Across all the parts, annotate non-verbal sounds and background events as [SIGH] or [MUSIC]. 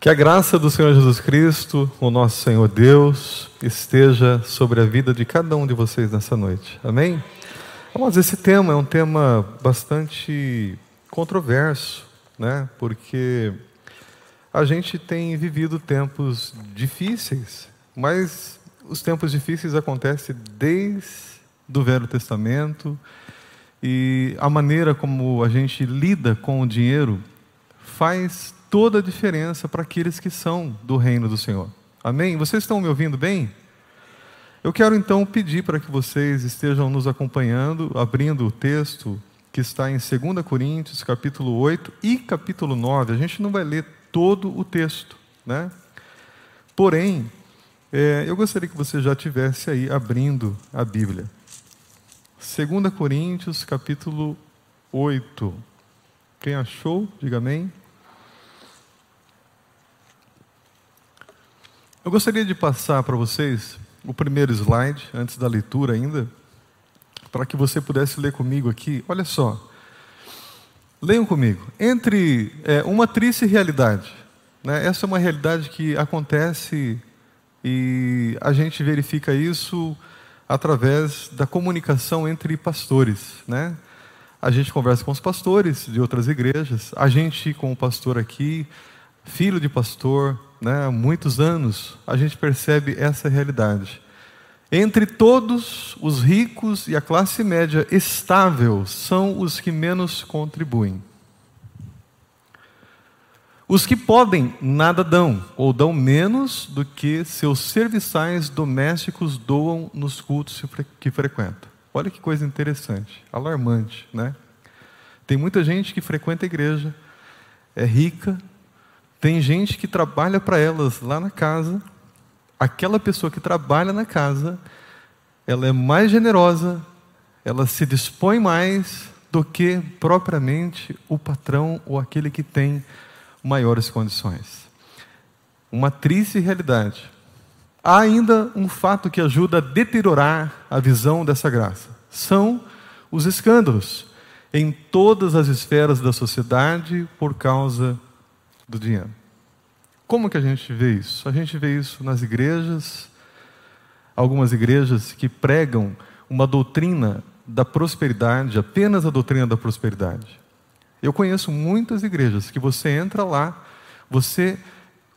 Que a graça do Senhor Jesus Cristo, o nosso Senhor Deus, esteja sobre a vida de cada um de vocês nessa noite. Amém? Mas esse tema é um tema bastante controverso, né? Porque a gente tem vivido tempos difíceis, mas os tempos difíceis acontecem desde o Velho Testamento e a maneira como a gente lida com o dinheiro faz toda a diferença para aqueles que são do reino do Senhor. Amém? Vocês estão me ouvindo bem? Eu quero então pedir para que vocês estejam nos acompanhando, abrindo o texto que está em 2 Coríntios, capítulo 8 e capítulo 9. A gente não vai ler todo o texto, né? Porém, é, eu gostaria que você já tivesse aí abrindo a Bíblia. 2 Coríntios, capítulo 8. Quem achou, diga amém. Eu gostaria de passar para vocês o primeiro slide, antes da leitura ainda, para que você pudesse ler comigo aqui. Olha só. Leiam comigo. Entre é, uma triste realidade, né? essa é uma realidade que acontece e a gente verifica isso através da comunicação entre pastores. Né? A gente conversa com os pastores de outras igrejas, a gente com o pastor aqui, filho de pastor, né, muitos anos, a gente percebe essa realidade. Entre todos, os ricos e a classe média estável são os que menos contribuem. Os que podem, nada dão, ou dão menos do que seus serviçais domésticos doam nos cultos que frequentam. Olha que coisa interessante, alarmante, né? Tem muita gente que frequenta a igreja, é rica, tem gente que trabalha para elas lá na casa. Aquela pessoa que trabalha na casa, ela é mais generosa, ela se dispõe mais do que propriamente o patrão ou aquele que tem maiores condições. Uma triste realidade. Há ainda um fato que ajuda a deteriorar a visão dessa graça: são os escândalos em todas as esferas da sociedade por causa do dinheiro. Como que a gente vê isso? A gente vê isso nas igrejas, algumas igrejas que pregam uma doutrina da prosperidade, apenas a doutrina da prosperidade. Eu conheço muitas igrejas que você entra lá, você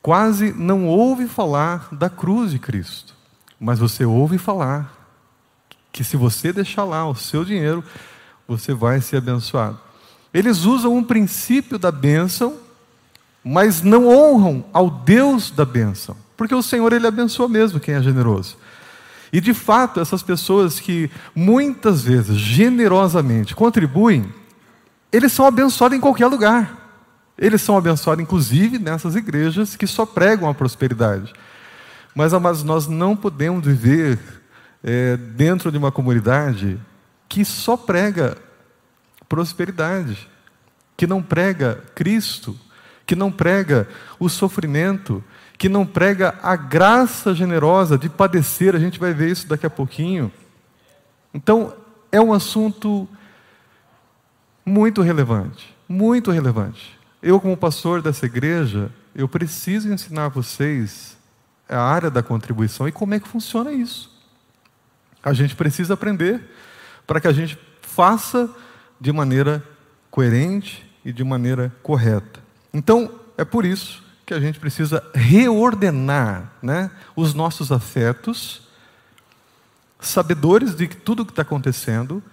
quase não ouve falar da cruz de Cristo, mas você ouve falar que se você deixar lá o seu dinheiro, você vai ser abençoado. Eles usam um princípio da bênção mas não honram ao Deus da bênção, porque o Senhor ele abençoa mesmo quem é generoso. E de fato, essas pessoas que muitas vezes generosamente contribuem, eles são abençoados em qualquer lugar. Eles são abençoados, inclusive, nessas igrejas que só pregam a prosperidade. Mas, amados, nós não podemos viver é, dentro de uma comunidade que só prega prosperidade, que não prega Cristo, que não prega o sofrimento, que não prega a graça generosa de padecer, a gente vai ver isso daqui a pouquinho. Então, é um assunto muito relevante, muito relevante. Eu, como pastor dessa igreja, eu preciso ensinar a vocês a área da contribuição e como é que funciona isso. A gente precisa aprender para que a gente faça de maneira coerente e de maneira correta. Então, é por isso que a gente precisa reordenar né, os nossos afetos, sabedores de tudo o que está acontecendo,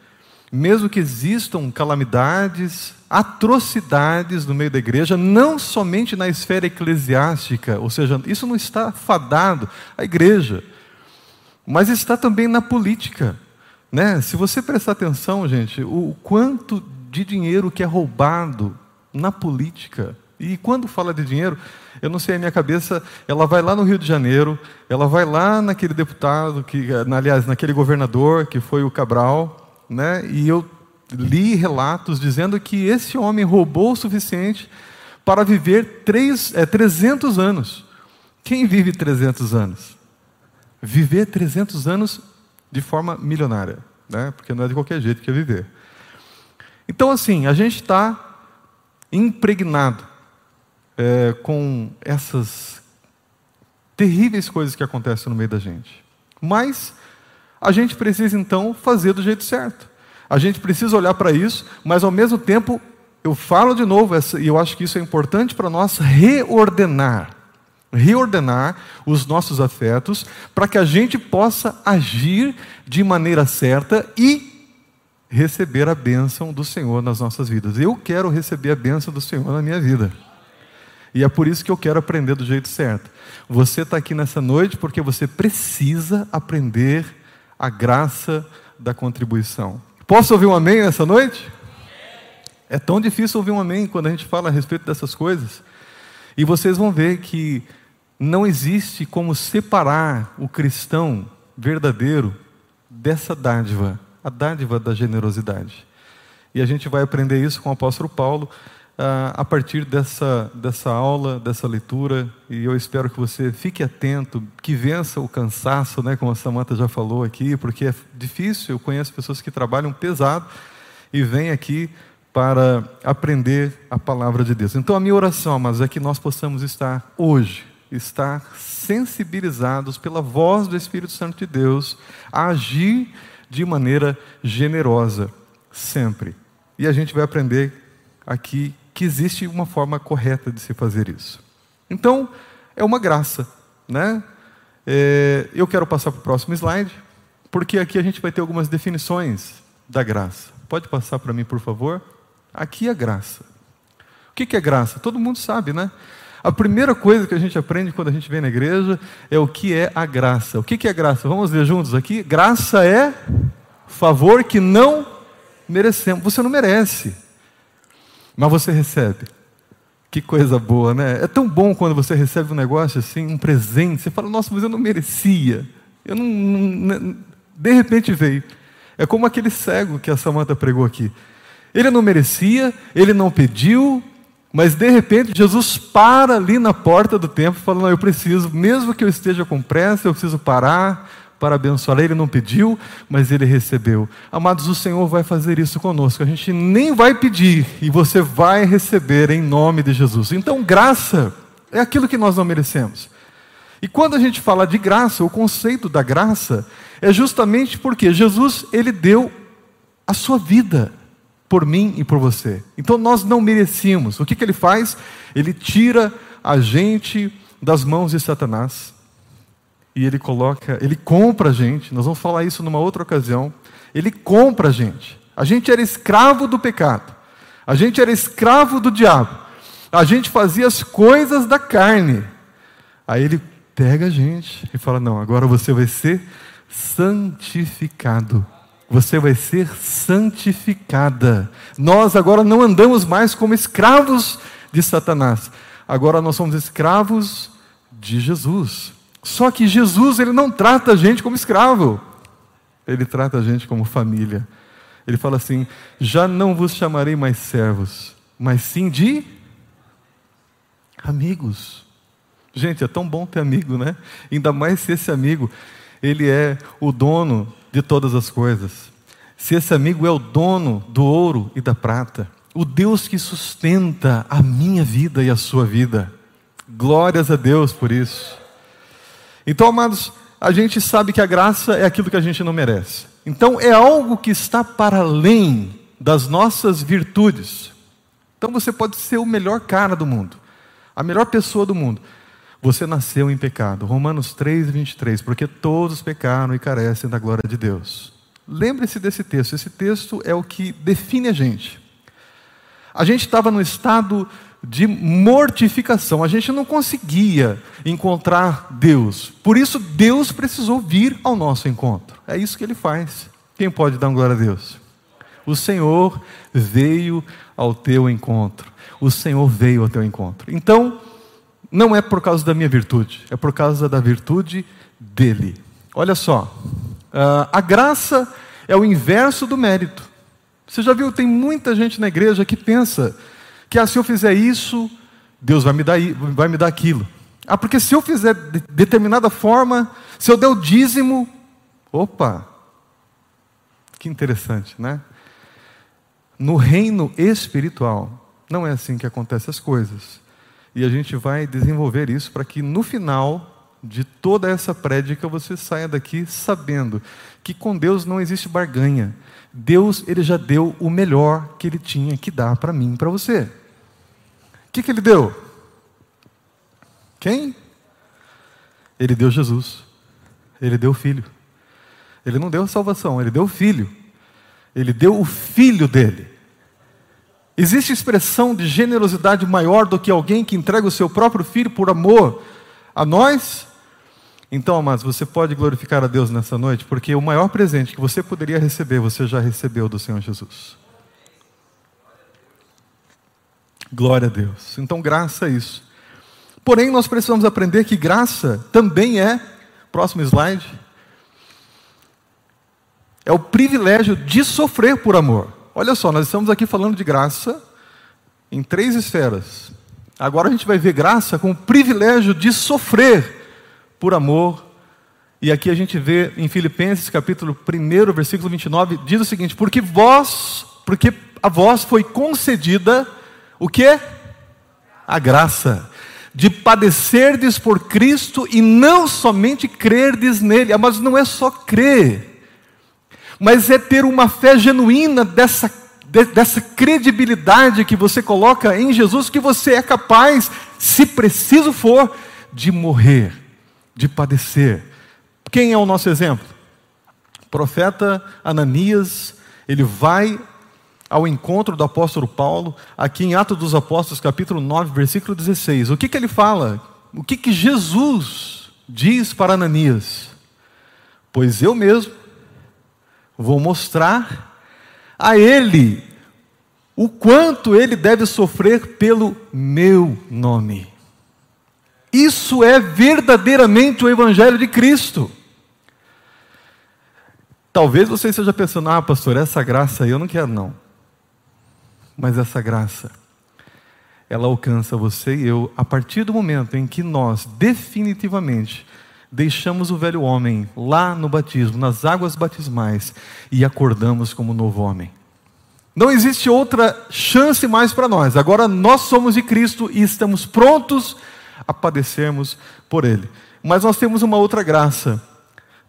mesmo que existam calamidades, atrocidades no meio da igreja, não somente na esfera eclesiástica, ou seja, isso não está fadado à igreja, mas está também na política. Né? Se você prestar atenção, gente, o quanto de dinheiro que é roubado na política, e quando fala de dinheiro, eu não sei, a minha cabeça, ela vai lá no Rio de Janeiro, ela vai lá naquele deputado, que, aliás, naquele governador, que foi o Cabral, né? e eu li relatos dizendo que esse homem roubou o suficiente para viver três, é, 300 anos. Quem vive 300 anos? Viver 300 anos de forma milionária, né? porque não é de qualquer jeito que é viver. Então, assim, a gente está impregnado é, com essas terríveis coisas que acontecem no meio da gente. Mas a gente precisa então fazer do jeito certo. A gente precisa olhar para isso, mas ao mesmo tempo, eu falo de novo, e eu acho que isso é importante para nós reordenar. Reordenar os nossos afetos para que a gente possa agir de maneira certa e receber a bênção do Senhor nas nossas vidas. Eu quero receber a bênção do Senhor na minha vida. E é por isso que eu quero aprender do jeito certo. Você está aqui nessa noite porque você precisa aprender a graça da contribuição. Posso ouvir um amém nessa noite? É tão difícil ouvir um amém quando a gente fala a respeito dessas coisas. E vocês vão ver que não existe como separar o cristão verdadeiro dessa dádiva, a dádiva da generosidade. E a gente vai aprender isso com o apóstolo Paulo a partir dessa, dessa aula, dessa leitura, e eu espero que você fique atento, que vença o cansaço, né, como a Samanta já falou aqui, porque é difícil, eu conheço pessoas que trabalham pesado e vêm aqui para aprender a palavra de Deus. Então a minha oração, mas é que nós possamos estar hoje, estar sensibilizados pela voz do Espírito Santo de Deus, a agir de maneira generosa, sempre. E a gente vai aprender aqui que existe uma forma correta de se fazer isso. Então, é uma graça, né? É, eu quero passar para o próximo slide, porque aqui a gente vai ter algumas definições da graça. Pode passar para mim, por favor? Aqui é graça. O que é graça? Todo mundo sabe, né? A primeira coisa que a gente aprende quando a gente vem na igreja é o que é a graça. O que é graça? Vamos ver juntos aqui? Graça é favor que não merecemos. Você não merece mas você recebe. Que coisa boa, né? É tão bom quando você recebe um negócio assim, um presente. Você fala, nossa, mas eu não merecia. Eu não, não de repente veio. É como aquele cego que a Samanta pregou aqui. Ele não merecia, ele não pediu, mas de repente Jesus para ali na porta do templo fala: Não, eu preciso, mesmo que eu esteja com pressa, eu preciso parar, para abençoar. Ele não pediu, mas ele recebeu. Amados, o Senhor vai fazer isso conosco. A gente nem vai pedir e você vai receber em nome de Jesus. Então, graça é aquilo que nós não merecemos. E quando a gente fala de graça, o conceito da graça é justamente porque Jesus ele deu a sua vida por mim e por você. Então nós não merecíamos. O que, que ele faz? Ele tira a gente das mãos de Satanás e ele coloca, ele compra a gente. Nós vamos falar isso numa outra ocasião. Ele compra a gente. A gente era escravo do pecado. A gente era escravo do diabo. A gente fazia as coisas da carne. Aí ele pega a gente e fala: Não, agora você vai ser santificado. Você vai ser santificada. Nós agora não andamos mais como escravos de Satanás. Agora nós somos escravos de Jesus. Só que Jesus, ele não trata a gente como escravo. Ele trata a gente como família. Ele fala assim: "Já não vos chamarei mais servos, mas sim de amigos". Gente, é tão bom ter amigo, né? Ainda mais se esse amigo, ele é o dono de todas as coisas. Se esse amigo é o dono do ouro e da prata, o Deus que sustenta a minha vida e a sua vida. Glórias a Deus por isso. Então, amados, a gente sabe que a graça é aquilo que a gente não merece. Então, é algo que está para além das nossas virtudes. Então, você pode ser o melhor cara do mundo, a melhor pessoa do mundo. Você nasceu em pecado. Romanos 3, 23. Porque todos pecaram e carecem da glória de Deus. Lembre-se desse texto. Esse texto é o que define a gente. A gente estava no estado de mortificação. A gente não conseguia encontrar Deus. Por isso, Deus precisou vir ao nosso encontro. É isso que ele faz. Quem pode dar glória a Deus? O Senhor veio ao teu encontro. O Senhor veio ao teu encontro. Então, não é por causa da minha virtude, é por causa da virtude dele. Olha só, ah, a graça é o inverso do mérito. Você já viu, tem muita gente na igreja que pensa que ah, se eu fizer isso, Deus vai me dar, vai me dar aquilo. Ah, porque se eu fizer de determinada forma, se eu der o dízimo, opa, que interessante, né? No reino espiritual, não é assim que acontecem as coisas. E a gente vai desenvolver isso para que no final de toda essa prédica você saia daqui sabendo que com Deus não existe barganha. Deus ele já deu o melhor que ele tinha que dar para mim e para você. O que, que ele deu? Quem? Ele deu Jesus. Ele deu o Filho. Ele não deu a salvação, ele deu o Filho. Ele deu o Filho dele. Existe expressão de generosidade maior do que alguém que entrega o seu próprio filho por amor a nós? Então, amados, você pode glorificar a Deus nessa noite, porque o maior presente que você poderia receber, você já recebeu do Senhor Jesus. Glória a Deus. Então, graça é isso. Porém, nós precisamos aprender que graça também é, próximo slide, é o privilégio de sofrer por amor. Olha só, nós estamos aqui falando de graça em três esferas. Agora a gente vai ver graça com o privilégio de sofrer por amor. E aqui a gente vê em Filipenses capítulo 1, versículo 29, diz o seguinte: "Porque vós, porque a vós foi concedida o que? A graça de padecerdes por Cristo e não somente crerdes nele. Mas não é só crer mas é ter uma fé genuína dessa, de, dessa credibilidade que você coloca em Jesus, que você é capaz, se preciso for, de morrer, de padecer. Quem é o nosso exemplo? O profeta Ananias, ele vai ao encontro do apóstolo Paulo, aqui em Atos dos Apóstolos, capítulo 9, versículo 16. O que, que ele fala? O que, que Jesus diz para Ananias? Pois eu mesmo vou mostrar a ele o quanto ele deve sofrer pelo meu nome. Isso é verdadeiramente o Evangelho de Cristo. Talvez você esteja pensando, ah, pastor, essa graça aí eu não quero, não. Mas essa graça, ela alcança você e eu a partir do momento em que nós definitivamente deixamos o velho homem lá no batismo, nas águas batismais, e acordamos como novo homem. Não existe outra chance mais para nós. Agora nós somos de Cristo e estamos prontos a padecermos por Ele. Mas nós temos uma outra graça.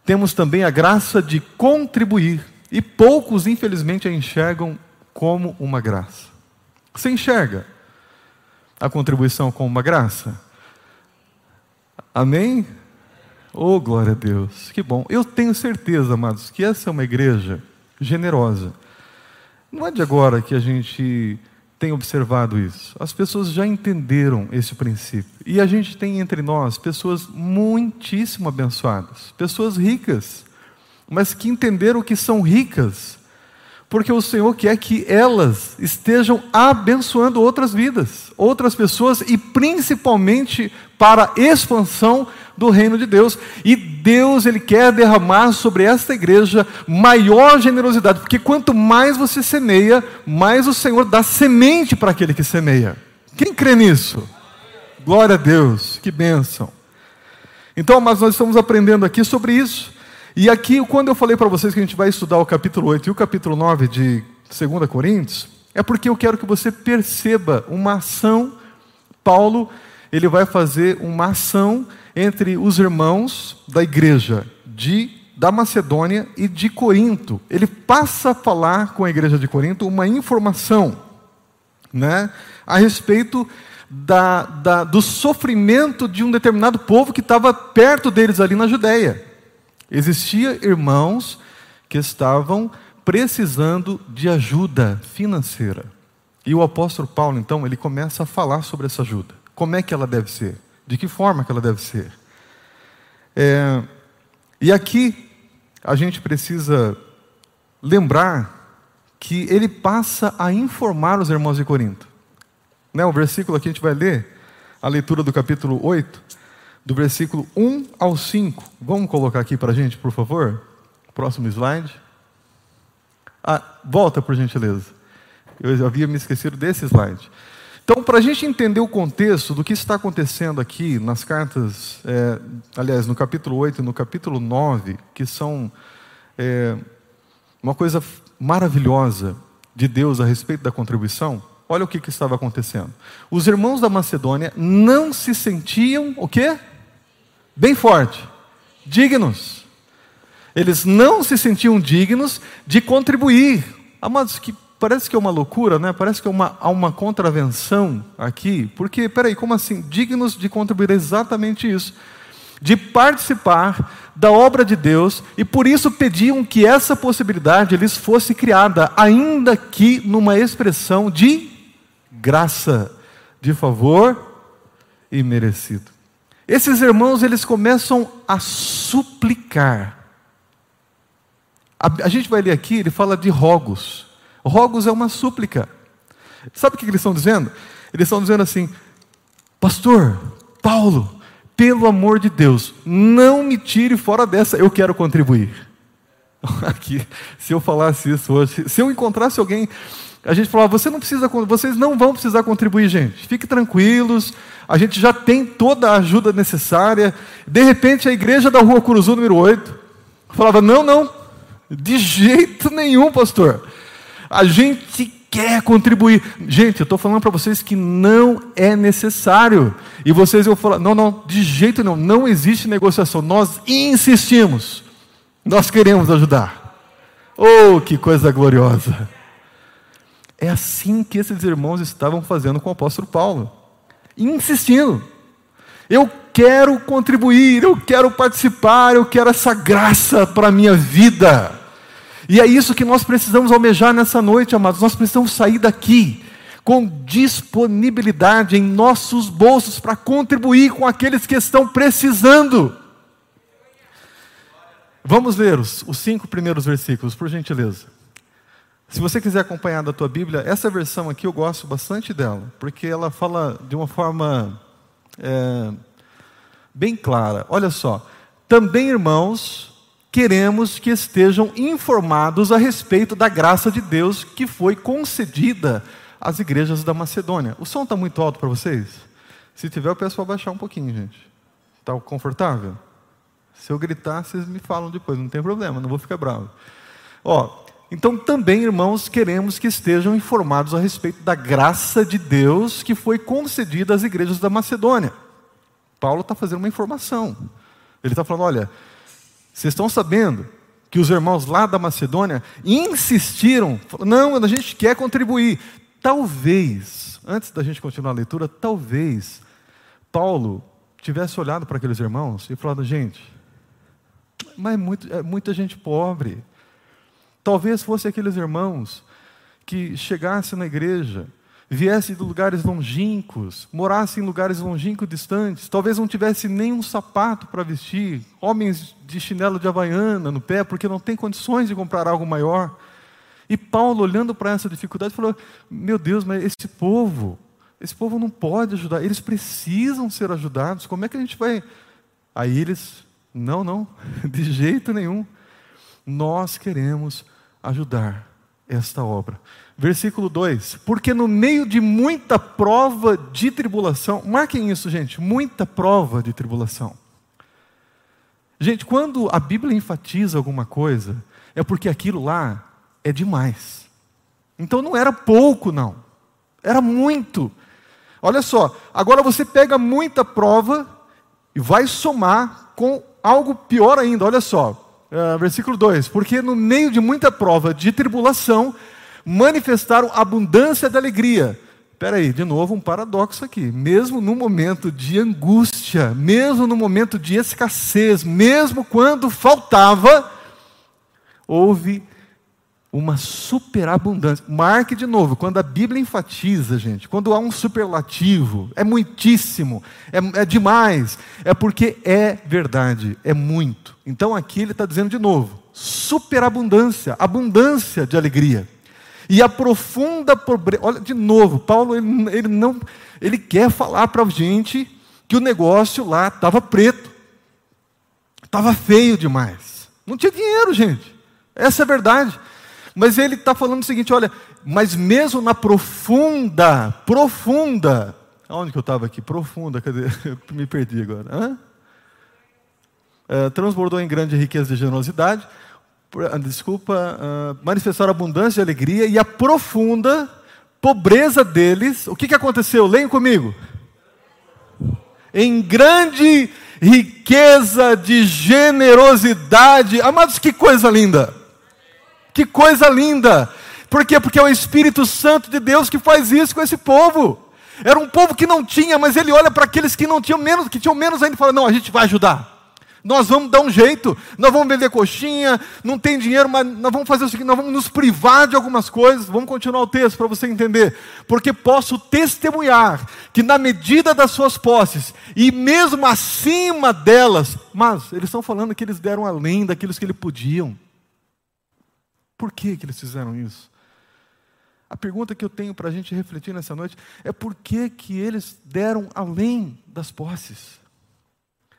Temos também a graça de contribuir. E poucos, infelizmente, a enxergam como uma graça. Você enxerga a contribuição como uma graça? Amém? Oh, glória a Deus, que bom. Eu tenho certeza, amados, que essa é uma igreja generosa. Não é de agora que a gente tem observado isso. As pessoas já entenderam esse princípio. E a gente tem entre nós pessoas muitíssimo abençoadas, pessoas ricas, mas que entenderam que são ricas porque o Senhor quer que elas estejam abençoando outras vidas, outras pessoas e principalmente para a expansão do reino de Deus. E Deus ele quer derramar sobre esta igreja maior generosidade, porque quanto mais você semeia, mais o Senhor dá semente para aquele que semeia. Quem crê nisso? Glória a Deus, que bênção. Então, mas nós estamos aprendendo aqui sobre isso. E aqui, quando eu falei para vocês que a gente vai estudar o capítulo 8 e o capítulo 9 de 2 Coríntios, é porque eu quero que você perceba uma ação. Paulo, ele vai fazer uma ação entre os irmãos da igreja de, da Macedônia e de Corinto. Ele passa a falar com a igreja de Corinto uma informação né, a respeito da, da, do sofrimento de um determinado povo que estava perto deles ali na Judéia. Existia irmãos que estavam precisando de ajuda financeira. E o apóstolo Paulo, então, ele começa a falar sobre essa ajuda. Como é que ela deve ser? De que forma que ela deve ser? É, e aqui a gente precisa lembrar que ele passa a informar os irmãos de Corinto. Né, o versículo aqui a gente vai ler, a leitura do capítulo 8 do versículo 1 ao 5. Vamos colocar aqui para a gente, por favor? Próximo slide. Ah, volta, por gentileza. Eu havia me esquecido desse slide. Então, para a gente entender o contexto do que está acontecendo aqui nas cartas, é, aliás, no capítulo 8 e no capítulo 9, que são é, uma coisa maravilhosa de Deus a respeito da contribuição, olha o que, que estava acontecendo. Os irmãos da Macedônia não se sentiam o quê? Bem forte, dignos. Eles não se sentiam dignos de contribuir. Amados, que parece que é uma loucura, né? Parece que é uma, há uma contravenção aqui. Porque, peraí, como assim? Dignos de contribuir exatamente isso. De participar da obra de Deus, e por isso pediam que essa possibilidade lhes fosse criada, ainda que numa expressão de graça, de favor e merecido. Esses irmãos, eles começam a suplicar. A, a gente vai ler aqui, ele fala de rogos. Rogos é uma súplica. Sabe o que eles estão dizendo? Eles estão dizendo assim: Pastor, Paulo, pelo amor de Deus, não me tire fora dessa, eu quero contribuir. [LAUGHS] Aqui, se eu falasse isso hoje, se eu encontrasse alguém, a gente falava, você não precisa, vocês não vão precisar contribuir, gente. Fiquem tranquilos, a gente já tem toda a ajuda necessária. De repente, a igreja da Rua Curuzu, número 8, falava: não, não, de jeito nenhum, pastor. A gente quer contribuir. Gente, eu estou falando para vocês que não é necessário. E vocês vão falar: não, não, de jeito nenhum, não existe negociação. Nós insistimos, nós queremos ajudar. Oh, que coisa gloriosa! É assim que esses irmãos estavam fazendo com o apóstolo Paulo insistindo. Eu quero contribuir, eu quero participar, eu quero essa graça para a minha vida. E é isso que nós precisamos almejar nessa noite, amados. Nós precisamos sair daqui com disponibilidade em nossos bolsos para contribuir com aqueles que estão precisando. Vamos ler os, os cinco primeiros versículos, por gentileza. Se você quiser acompanhar da tua Bíblia, essa versão aqui eu gosto bastante dela, porque ela fala de uma forma é, bem clara. Olha só, também irmãos, queremos que estejam informados a respeito da graça de Deus que foi concedida às igrejas da Macedônia. O som está muito alto para vocês? Se tiver, eu peço para baixar um pouquinho, gente. Está confortável? Se eu gritar, vocês me falam depois, não tem problema, não vou ficar bravo. Ó, então, também, irmãos, queremos que estejam informados a respeito da graça de Deus que foi concedida às igrejas da Macedônia. Paulo está fazendo uma informação. Ele está falando: olha, vocês estão sabendo que os irmãos lá da Macedônia insistiram, não, a gente quer contribuir. Talvez, antes da gente continuar a leitura, talvez Paulo tivesse olhado para aqueles irmãos e falado: gente, mas é, muito, é muita gente pobre. Talvez fosse aqueles irmãos que chegassem na igreja, viessem de lugares longínquos, morassem em lugares longínquos distantes, talvez não tivesse nem um sapato para vestir, homens de chinelo de havaiana no pé, porque não tem condições de comprar algo maior. E Paulo, olhando para essa dificuldade, falou: Meu Deus, mas esse povo, esse povo não pode ajudar, eles precisam ser ajudados, como é que a gente vai. Aí eles, não, não, [LAUGHS] de jeito nenhum. Nós queremos ajudar esta obra. Versículo 2: Porque no meio de muita prova de tribulação, marquem isso, gente, muita prova de tribulação. Gente, quando a Bíblia enfatiza alguma coisa, é porque aquilo lá é demais. Então não era pouco, não, era muito. Olha só, agora você pega muita prova e vai somar com algo pior ainda, olha só. Uh, versículo 2: Porque no meio de muita prova de tribulação, manifestaram abundância de alegria. Espera aí, de novo um paradoxo aqui. Mesmo no momento de angústia, mesmo no momento de escassez, mesmo quando faltava, houve uma superabundância. Marque de novo, quando a Bíblia enfatiza, gente, quando há um superlativo, é muitíssimo, é, é demais, é porque é verdade, é muito. Então aqui ele está dizendo de novo: superabundância, abundância de alegria. E a profunda pobreza. Olha, de novo, Paulo ele, ele não. Ele quer falar para a gente que o negócio lá estava preto, estava feio demais. Não tinha dinheiro, gente. Essa é a verdade. Mas ele está falando o seguinte: olha, mas mesmo na profunda, profunda, aonde que eu estava aqui? Profunda, cadê? [LAUGHS] Eu me perdi agora. É, transbordou em grande riqueza de generosidade, ah, desculpa, uh, manifestar abundância de alegria e a profunda pobreza deles, o que, que aconteceu? Leiam comigo. Em grande riqueza de generosidade. Amados, que coisa linda! Que coisa linda! Por quê? Porque é o Espírito Santo de Deus que faz isso com esse povo. Era um povo que não tinha, mas ele olha para aqueles que não tinham menos, que tinham menos ainda e fala: "Não, a gente vai ajudar. Nós vamos dar um jeito. Nós vamos vender coxinha, não tem dinheiro, mas nós vamos fazer o seguinte, nós vamos nos privar de algumas coisas. Vamos continuar o texto para você entender. Porque posso testemunhar que na medida das suas posses e mesmo acima delas, mas eles estão falando que eles deram além daqueles que eles podiam. Por que, que eles fizeram isso? A pergunta que eu tenho para a gente refletir nessa noite é por que, que eles deram além das posses?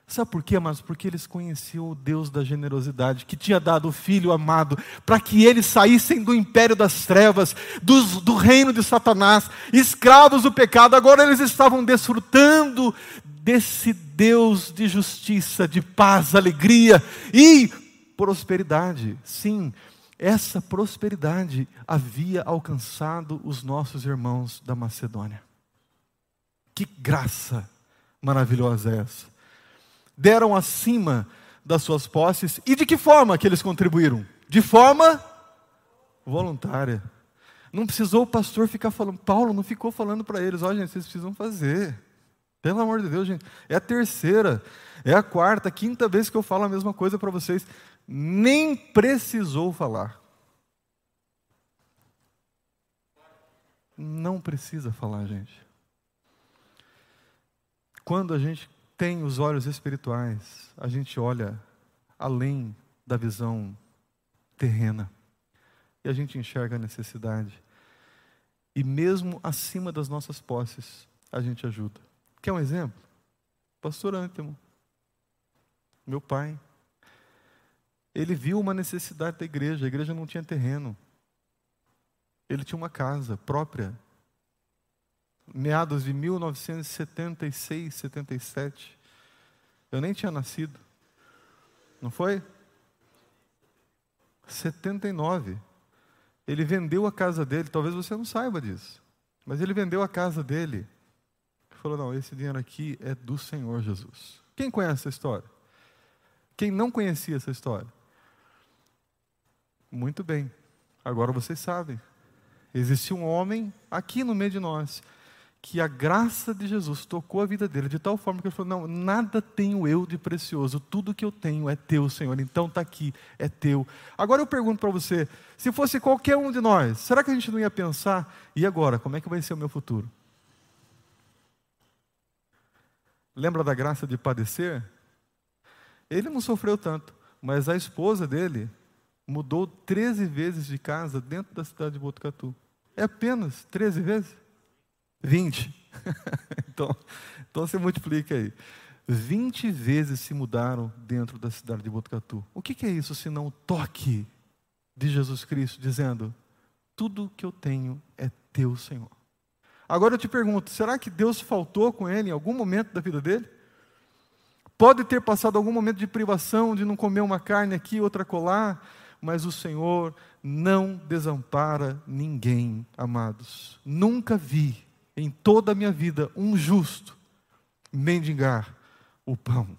Sabe por quê, amados? Porque eles conheciam o Deus da generosidade, que tinha dado o Filho amado, para que eles saíssem do império das trevas, do, do reino de Satanás, escravos do pecado. Agora eles estavam desfrutando desse Deus de justiça, de paz, alegria e prosperidade. Sim, essa prosperidade havia alcançado os nossos irmãos da Macedônia. Que graça maravilhosa é essa! Deram acima das suas posses e de que forma que eles contribuíram? De forma voluntária. Não precisou o pastor ficar falando, Paulo não ficou falando para eles, olha, gente, vocês precisam fazer. Pelo amor de Deus, gente. É a terceira, é a quarta, quinta vez que eu falo a mesma coisa para vocês nem precisou falar. Não precisa falar, gente. Quando a gente tem os olhos espirituais, a gente olha além da visão terrena e a gente enxerga a necessidade. E mesmo acima das nossas posses, a gente ajuda. Quer um exemplo? Pastor Antemo, meu pai, ele viu uma necessidade da igreja, a igreja não tinha terreno. Ele tinha uma casa própria. Meados de 1976, 77. Eu nem tinha nascido. Não foi? 79. Ele vendeu a casa dele, talvez você não saiba disso. Mas ele vendeu a casa dele. Ele falou: Não, esse dinheiro aqui é do Senhor Jesus. Quem conhece essa história? Quem não conhecia essa história? Muito bem, agora vocês sabem. Existia um homem aqui no meio de nós que a graça de Jesus tocou a vida dele de tal forma que ele falou: Não, nada tenho eu de precioso, tudo que eu tenho é teu, Senhor, então está aqui, é teu. Agora eu pergunto para você: se fosse qualquer um de nós, será que a gente não ia pensar, e agora, como é que vai ser o meu futuro? Lembra da graça de padecer? Ele não sofreu tanto, mas a esposa dele mudou 13 vezes de casa dentro da cidade de Botucatu. É apenas 13 vezes? 20. [LAUGHS] então, então você multiplica aí. 20 vezes se mudaram dentro da cidade de Botucatu. O que, que é isso senão o toque de Jesus Cristo dizendo: Tudo que eu tenho é teu, Senhor. Agora eu te pergunto: será que Deus faltou com ele em algum momento da vida dele? Pode ter passado algum momento de privação, de não comer uma carne aqui, outra colar, mas o Senhor não desampara ninguém, amados. Nunca vi em toda a minha vida um justo mendigar o pão.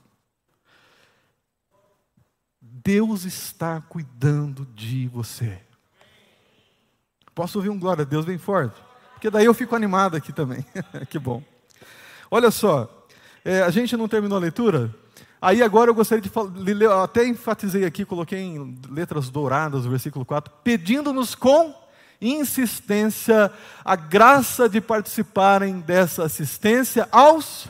Deus está cuidando de você. Posso ouvir um glória a Deus bem forte? Porque daí eu fico animado aqui também. [LAUGHS] que bom. Olha só, é, a gente não terminou a leitura, Aí agora eu gostaria de falar, até enfatizei aqui, coloquei em letras douradas o versículo 4, pedindo-nos com insistência a graça de participarem dessa assistência aos.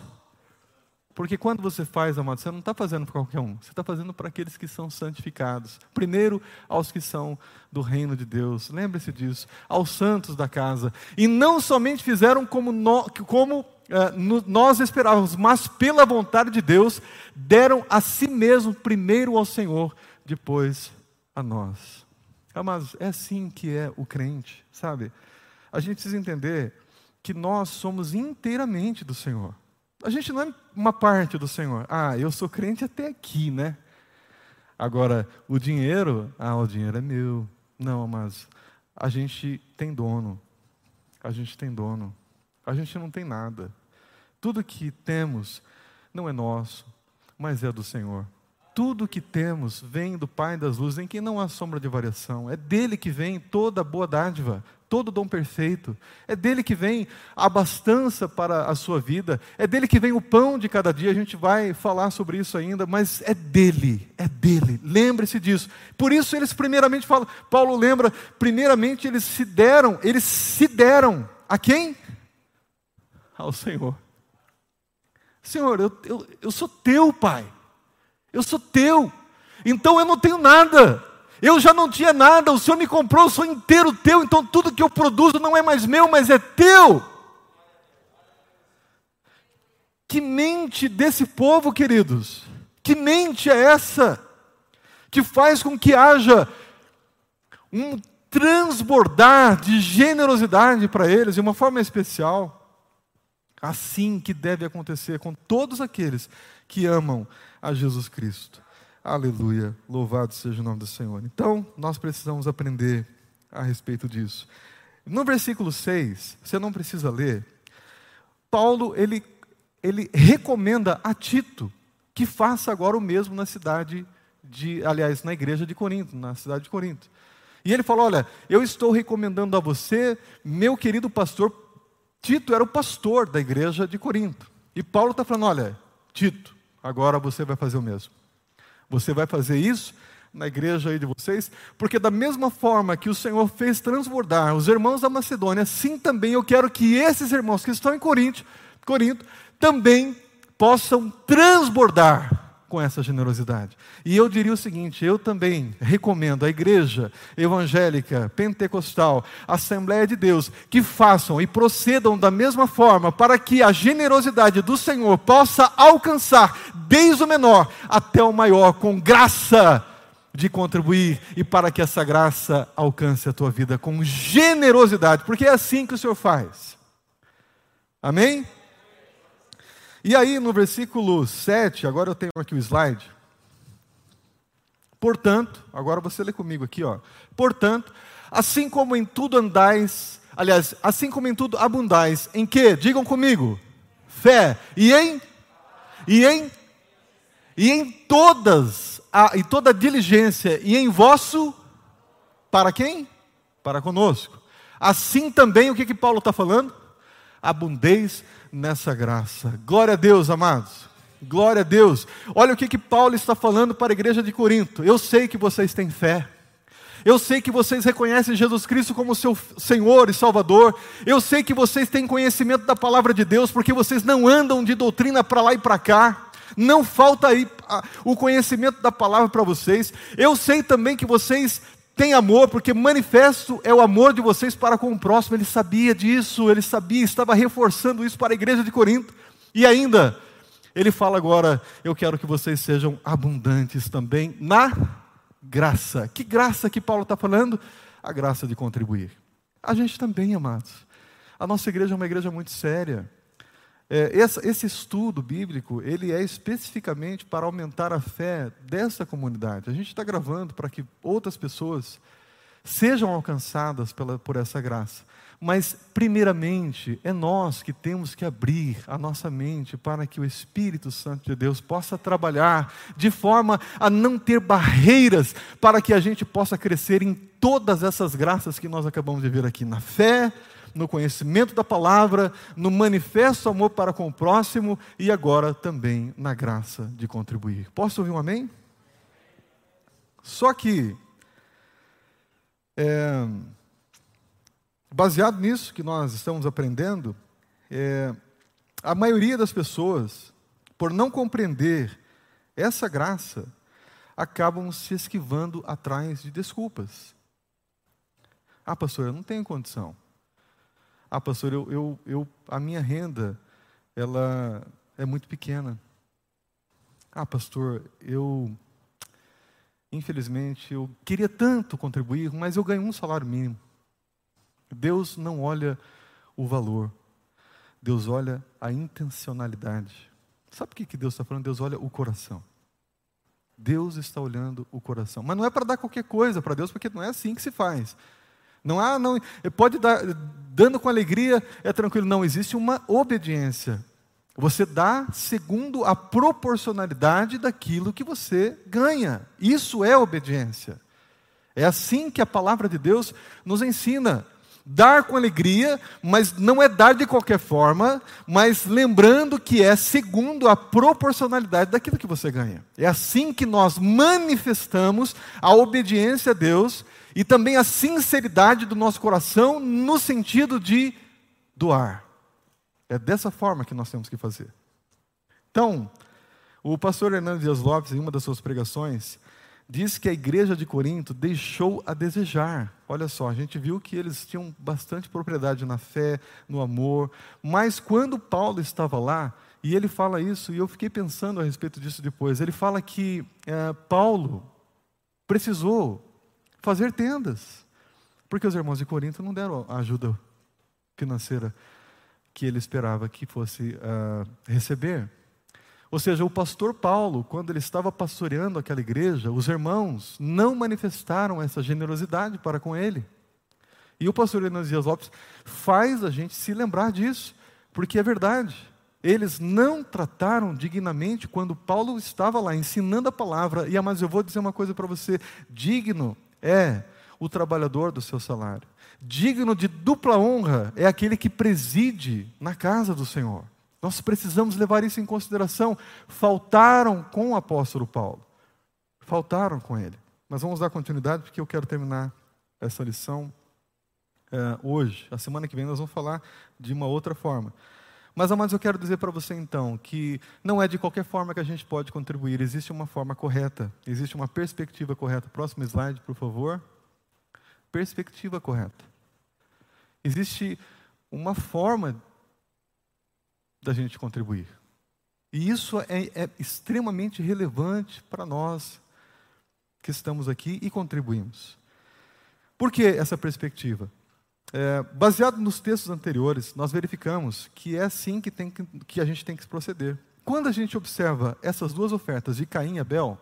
Porque quando você faz, amado, você não está fazendo para qualquer um, você está fazendo para aqueles que são santificados. Primeiro, aos que são do reino de Deus, lembre-se disso, aos santos da casa. E não somente fizeram como, no, como nós esperávamos, mas pela vontade de Deus, deram a si mesmo primeiro ao Senhor, depois a nós. Amados, é assim que é o crente, sabe? A gente precisa entender que nós somos inteiramente do Senhor. A gente não é uma parte do Senhor. Ah, eu sou crente até aqui, né? Agora, o dinheiro, ah, o dinheiro é meu. Não, mas a gente tem dono. a gente tem dono. A gente não tem nada. Tudo que temos não é nosso, mas é do Senhor. Tudo que temos vem do Pai das luzes, em quem não há sombra de variação. É dele que vem toda boa dádiva, todo dom perfeito. É dele que vem a abastança para a sua vida. É dele que vem o pão de cada dia. A gente vai falar sobre isso ainda, mas é dele, é dele. Lembre-se disso. Por isso eles primeiramente falam, Paulo lembra, primeiramente eles se deram, eles se deram a quem? Ao Senhor. Senhor, eu, eu, eu sou teu, Pai. Eu sou teu. Então eu não tenho nada. Eu já não tinha nada. O Senhor me comprou, eu sou inteiro teu. Então tudo que eu produzo não é mais meu, mas é teu. Que mente desse povo, queridos. Que mente é essa? Que faz com que haja um transbordar de generosidade para eles, de uma forma especial. Assim que deve acontecer com todos aqueles que amam a Jesus Cristo. Aleluia, louvado seja o nome do Senhor. Então, nós precisamos aprender a respeito disso. No versículo 6, você não precisa ler, Paulo, ele, ele recomenda a Tito que faça agora o mesmo na cidade de, aliás, na igreja de Corinto, na cidade de Corinto. E ele falou: Olha, eu estou recomendando a você, meu querido pastor, Tito era o pastor da igreja de Corinto. E Paulo está falando: Olha, Tito, agora você vai fazer o mesmo. Você vai fazer isso na igreja aí de vocês, porque da mesma forma que o Senhor fez transbordar os irmãos da Macedônia, assim também eu quero que esses irmãos que estão em Corinto, Corinto também possam transbordar com essa generosidade. E eu diria o seguinte: eu também recomendo à igreja evangélica, pentecostal, Assembleia de Deus, que façam e procedam da mesma forma, para que a generosidade do Senhor possa alcançar, desde o menor até o maior, com graça de contribuir e para que essa graça alcance a tua vida com generosidade, porque é assim que o Senhor faz. Amém? E aí, no versículo 7, agora eu tenho aqui o slide. Portanto, agora você lê comigo aqui, ó. Portanto, assim como em tudo andais, aliás, assim como em tudo abundais, em que? Digam comigo. Fé. E em e em e em todas a, em toda diligência e em vosso para quem? Para conosco. Assim também o que que Paulo está falando? Abundeis nessa graça. Glória a Deus, amados. Glória a Deus. Olha o que, que Paulo está falando para a igreja de Corinto. Eu sei que vocês têm fé. Eu sei que vocês reconhecem Jesus Cristo como seu Senhor e Salvador. Eu sei que vocês têm conhecimento da palavra de Deus, porque vocês não andam de doutrina para lá e para cá. Não falta aí o conhecimento da palavra para vocês. Eu sei também que vocês tem amor, porque manifesto é o amor de vocês para com o próximo. Ele sabia disso, ele sabia, estava reforçando isso para a igreja de Corinto. E ainda, ele fala agora: Eu quero que vocês sejam abundantes também na graça. Que graça que Paulo está falando? A graça de contribuir. A gente também, amados. A nossa igreja é uma igreja muito séria. É, esse, estudo bíblico, ele é especificamente para aumentar a fé dessa comunidade. A gente está gravando para que outras pessoas sejam alcançadas pela, por essa graça. Mas, primeiramente, é nós que temos que abrir a nossa mente para que o Espírito Santo de Deus possa trabalhar de forma a não ter barreiras para que a gente possa crescer em todas essas graças que nós acabamos de ver aqui: na fé, no conhecimento da palavra, no manifesto amor para com o próximo e agora também na graça de contribuir. Posso ouvir um amém? Só que, é, baseado nisso que nós estamos aprendendo, é, a maioria das pessoas, por não compreender essa graça, acabam se esquivando atrás de desculpas. Ah, pastor, eu não tenho condição. Ah, pastor, eu, eu, eu, a minha renda ela é muito pequena. Ah, pastor, eu infelizmente eu queria tanto contribuir, mas eu ganho um salário mínimo. Deus não olha o valor, Deus olha a intencionalidade. Sabe o que Deus está falando? Deus olha o coração. Deus está olhando o coração. Mas não é para dar qualquer coisa para Deus, porque não é assim que se faz. Não há, não, pode dar, dando com alegria, é tranquilo. Não, existe uma obediência. Você dá segundo a proporcionalidade daquilo que você ganha. Isso é obediência. É assim que a palavra de Deus nos ensina. Dar com alegria, mas não é dar de qualquer forma, mas lembrando que é segundo a proporcionalidade daquilo que você ganha. É assim que nós manifestamos a obediência a Deus e também a sinceridade do nosso coração no sentido de doar. É dessa forma que nós temos que fazer. Então, o pastor Hernando Dias Lopes, em uma das suas pregações, diz que a igreja de Corinto deixou a desejar. Olha só, a gente viu que eles tinham bastante propriedade na fé, no amor, mas quando Paulo estava lá, e ele fala isso, e eu fiquei pensando a respeito disso depois, ele fala que é, Paulo precisou fazer tendas, porque os irmãos de Corinto não deram a ajuda financeira que ele esperava que fosse uh, receber. Ou seja, o pastor Paulo, quando ele estava pastoreando aquela igreja, os irmãos não manifestaram essa generosidade para com ele. E o pastor Enos Dias Lopes faz a gente se lembrar disso, porque é verdade. Eles não trataram dignamente quando Paulo estava lá ensinando a palavra. E mas eu vou dizer uma coisa para você: digno é o trabalhador do seu salário. Digno de dupla honra é aquele que preside na casa do Senhor. Nós precisamos levar isso em consideração. Faltaram com o apóstolo Paulo. Faltaram com ele. Mas vamos dar continuidade porque eu quero terminar essa lição é, hoje. A semana que vem nós vamos falar de uma outra forma. Mas, amados, eu quero dizer para você então que não é de qualquer forma que a gente pode contribuir, existe uma forma correta, existe uma perspectiva correta. Próximo slide, por favor. Perspectiva correta. Existe uma forma da gente contribuir. E isso é, é extremamente relevante para nós que estamos aqui e contribuímos. Por que essa perspectiva? É, baseado nos textos anteriores, nós verificamos que é assim que, tem que, que a gente tem que proceder. Quando a gente observa essas duas ofertas de Caim e Abel,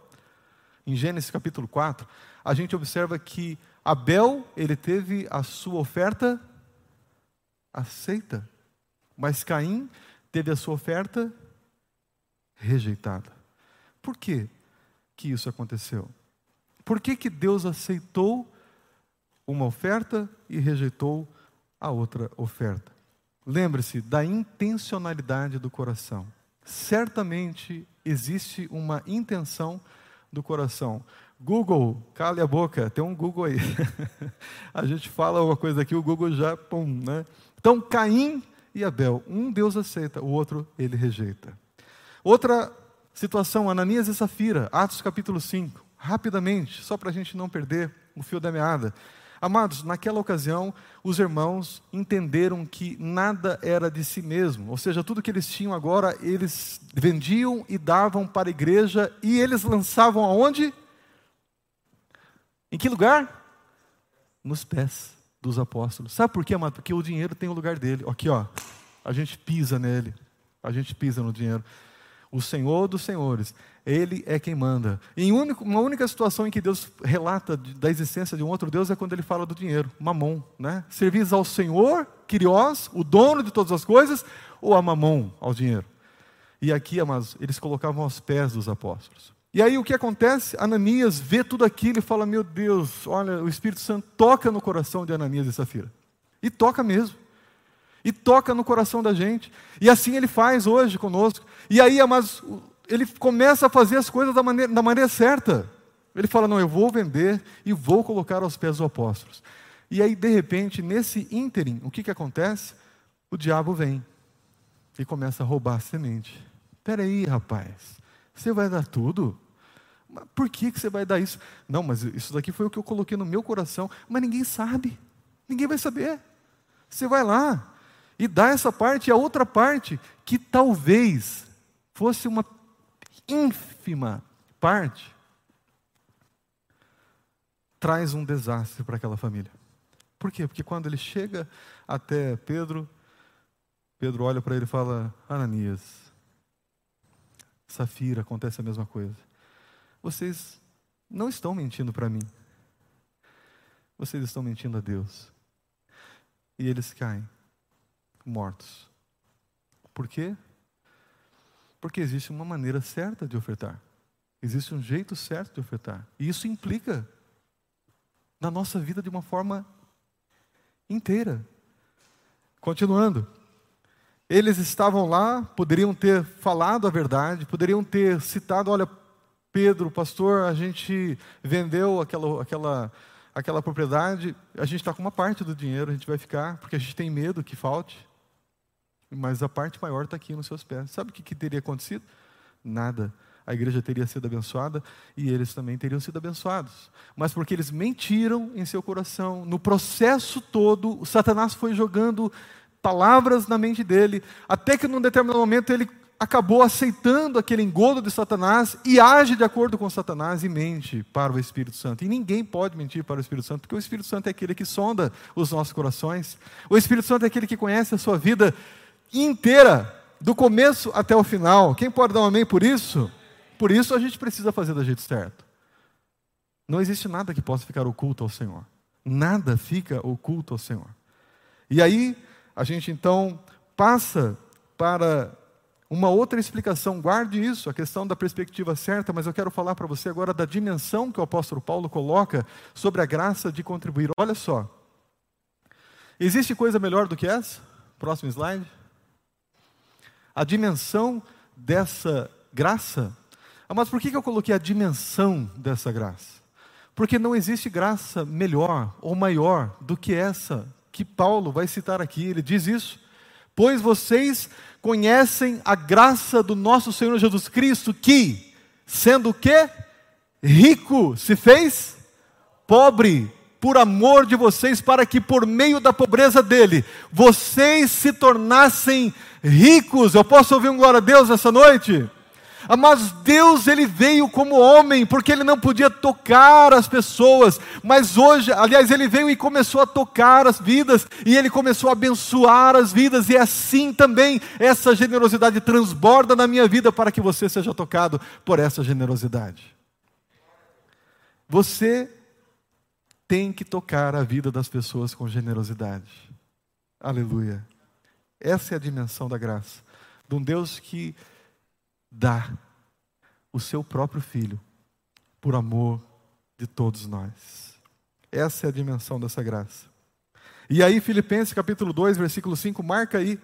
em Gênesis capítulo 4, a gente observa que Abel, ele teve a sua oferta aceita, mas Caim teve a sua oferta rejeitada. Por que que isso aconteceu? Por que que Deus aceitou uma oferta e rejeitou a outra oferta? Lembre-se da intencionalidade do coração. Certamente existe uma intenção do coração. Google, cale a boca, tem um Google aí. [LAUGHS] a gente fala uma coisa aqui, o Google já, pum, né? Então, Caim e Abel. Um Deus aceita, o outro ele rejeita. Outra situação, Ananias e Safira, Atos capítulo 5. Rapidamente, só para a gente não perder o fio da meada. Amados, naquela ocasião, os irmãos entenderam que nada era de si mesmo, ou seja, tudo que eles tinham agora, eles vendiam e davam para a igreja e eles lançavam aonde? Em que lugar? Nos pés dos apóstolos. Sabe por quê, amado? Porque o dinheiro tem o lugar dele. Aqui, ó. A gente pisa nele. A gente pisa no dinheiro. O Senhor dos Senhores, Ele é quem manda. Em uma única situação em que Deus relata da existência de um outro Deus é quando Ele fala do dinheiro, mamon, né? Servis ao Senhor, Quiriós, o dono de todas as coisas, ou a mamon, ao dinheiro. E aqui, amados, eles colocavam aos pés dos apóstolos. E aí o que acontece? Ananias vê tudo aquilo e fala: Meu Deus, olha, o Espírito Santo toca no coração de Ananias e Safira. E toca mesmo. E toca no coração da gente. E assim ele faz hoje conosco. E aí, mas ele começa a fazer as coisas da maneira, da maneira certa. Ele fala: Não, eu vou vender e vou colocar aos pés dos apóstolos. E aí, de repente, nesse ínterim, o que, que acontece? O diabo vem e começa a roubar a semente. Espera aí, rapaz. Você vai dar tudo? Mas por que, que você vai dar isso? Não, mas isso daqui foi o que eu coloquei no meu coração. Mas ninguém sabe. Ninguém vai saber. Você vai lá e dá essa parte e a outra parte, que talvez fosse uma ínfima parte, traz um desastre para aquela família. Por quê? Porque quando ele chega até Pedro, Pedro olha para ele e fala: Ananias, Safira, acontece a mesma coisa. Vocês não estão mentindo para mim. vocês estão mentindo a Deus. E eles caem mortos. Por quê? Porque existe uma maneira certa de ofertar. Existe um jeito certo de ofertar. E isso implica na nossa vida de uma forma inteira. Continuando. Eles estavam lá, poderiam ter falado a verdade, poderiam ter citado: olha, Pedro, pastor, a gente vendeu aquela, aquela, aquela propriedade, a gente está com uma parte do dinheiro, a gente vai ficar, porque a gente tem medo que falte. Mas a parte maior está aqui nos seus pés. Sabe o que, que teria acontecido? Nada a igreja teria sido abençoada e eles também teriam sido abençoados. Mas porque eles mentiram em seu coração, no processo todo, Satanás foi jogando palavras na mente dele, até que num determinado momento ele acabou aceitando aquele engodo de Satanás e age de acordo com Satanás e mente para o Espírito Santo. E ninguém pode mentir para o Espírito Santo, porque o Espírito Santo é aquele que sonda os nossos corações. O Espírito Santo é aquele que conhece a sua vida inteira, do começo até o final. Quem pode dar um amém por isso? Por isso a gente precisa fazer do jeito certo. Não existe nada que possa ficar oculto ao Senhor. Nada fica oculto ao Senhor. E aí, a gente então passa para uma outra explicação. Guarde isso, a questão da perspectiva certa, mas eu quero falar para você agora da dimensão que o apóstolo Paulo coloca sobre a graça de contribuir. Olha só. Existe coisa melhor do que essa? Próximo slide. A dimensão dessa graça ah, mas por que eu coloquei a dimensão dessa graça? Porque não existe graça melhor ou maior do que essa que Paulo vai citar aqui. Ele diz isso. Pois vocês conhecem a graça do nosso Senhor Jesus Cristo, que, sendo o quê? Rico, se fez pobre por amor de vocês, para que por meio da pobreza dele, vocês se tornassem ricos. Eu posso ouvir um glória a Deus essa noite? Mas Deus ele veio como homem, porque ele não podia tocar as pessoas, mas hoje, aliás, ele veio e começou a tocar as vidas, e ele começou a abençoar as vidas, e assim também essa generosidade transborda na minha vida para que você seja tocado por essa generosidade. Você tem que tocar a vida das pessoas com generosidade. Aleluia. Essa é a dimensão da graça. De um Deus que dá o seu próprio filho por amor de todos nós. Essa é a dimensão dessa graça. E aí, Filipenses capítulo 2, versículo 5, marca aí,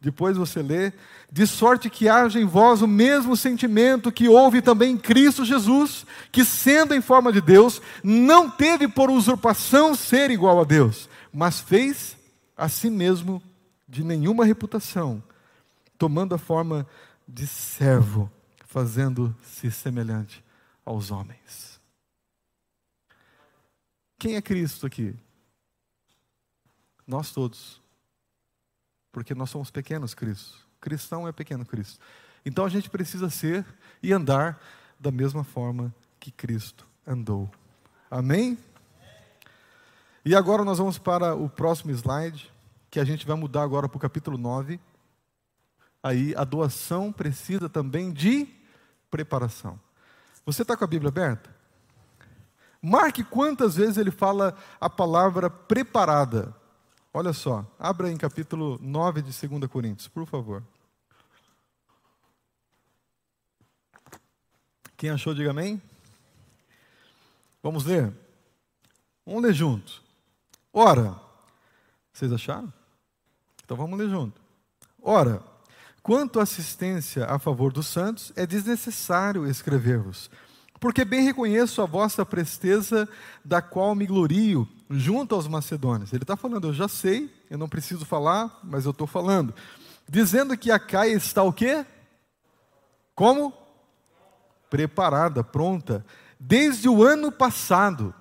depois você lê, de sorte que haja em vós o mesmo sentimento que houve também em Cristo Jesus, que sendo em forma de Deus, não teve por usurpação ser igual a Deus, mas fez a si mesmo de nenhuma reputação, tomando a forma de servo, fazendo-se semelhante aos homens. Quem é Cristo aqui? Nós todos. Porque nós somos pequenos Cristos. Cristão é pequeno Cristo. Então a gente precisa ser e andar da mesma forma que Cristo andou. Amém? E agora nós vamos para o próximo slide, que a gente vai mudar agora para o capítulo 9 aí a doação precisa também de preparação. Você está com a Bíblia aberta? Marque quantas vezes ele fala a palavra preparada. Olha só, abra em capítulo 9 de 2 Coríntios, por favor. Quem achou, diga amém. Vamos ler? Vamos ler junto. Ora, vocês acharam? Então vamos ler junto. Ora, Quanto à assistência a favor dos santos, é desnecessário escrever-vos, porque bem reconheço a vossa presteza, da qual me glorio, junto aos macedônios. Ele está falando, eu já sei, eu não preciso falar, mas eu estou falando. Dizendo que a Caia está o quê? Como? Preparada, pronta. Desde o ano passado.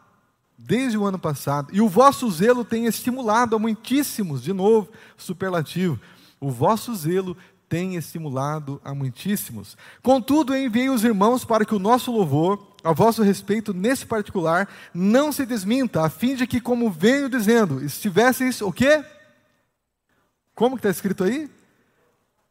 Desde o ano passado. E o vosso zelo tem estimulado a muitíssimos, de novo, superlativo. O vosso zelo tem estimulado a muitíssimos. Contudo, enviei os irmãos para que o nosso louvor, a vosso respeito, nesse particular, não se desminta, a fim de que, como venho dizendo, estivesseis o quê? Como que está escrito aí?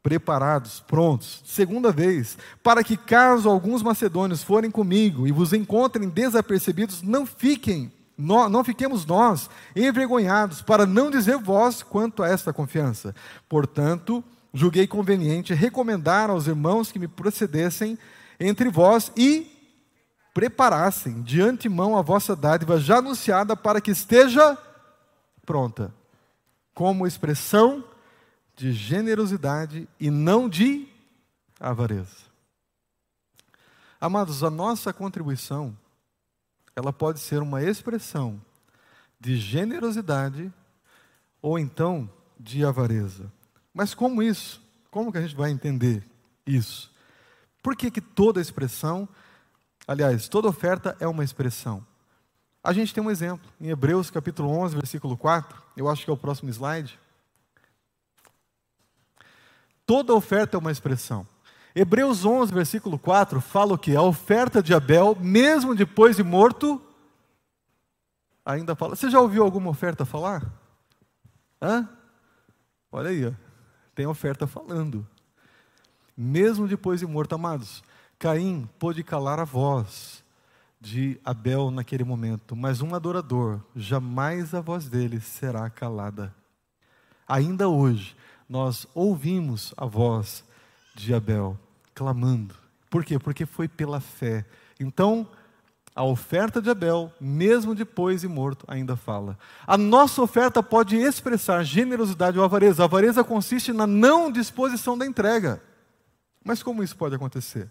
Preparados, prontos. Segunda vez, para que caso alguns macedônios forem comigo e vos encontrem desapercebidos, não fiquem não fiquemos nós envergonhados, para não dizer vós quanto a esta confiança. Portanto, julguei conveniente recomendar aos irmãos que me procedessem entre vós e preparassem de antemão a vossa dádiva já anunciada para que esteja pronta, como expressão de generosidade e não de avareza. Amados, a nossa contribuição ela pode ser uma expressão de generosidade ou então de avareza. Mas como isso? Como que a gente vai entender isso? Por que, que toda expressão, aliás, toda oferta é uma expressão? A gente tem um exemplo em Hebreus capítulo 11, versículo 4, eu acho que é o próximo slide. Toda oferta é uma expressão. Hebreus 11, versículo 4, fala o que? A oferta de Abel, mesmo depois de morto, ainda fala. Você já ouviu alguma oferta falar? Hã? Olha aí, ó. tem oferta falando. Mesmo depois de morto, amados, Caim pôde calar a voz de Abel naquele momento, mas um adorador, jamais a voz dele será calada. Ainda hoje, nós ouvimos a voz de Abel clamando. Por quê? Porque foi pela fé. Então, a oferta de Abel, mesmo depois de morto, ainda fala. A nossa oferta pode expressar generosidade ou avareza. A avareza consiste na não disposição da entrega. Mas como isso pode acontecer?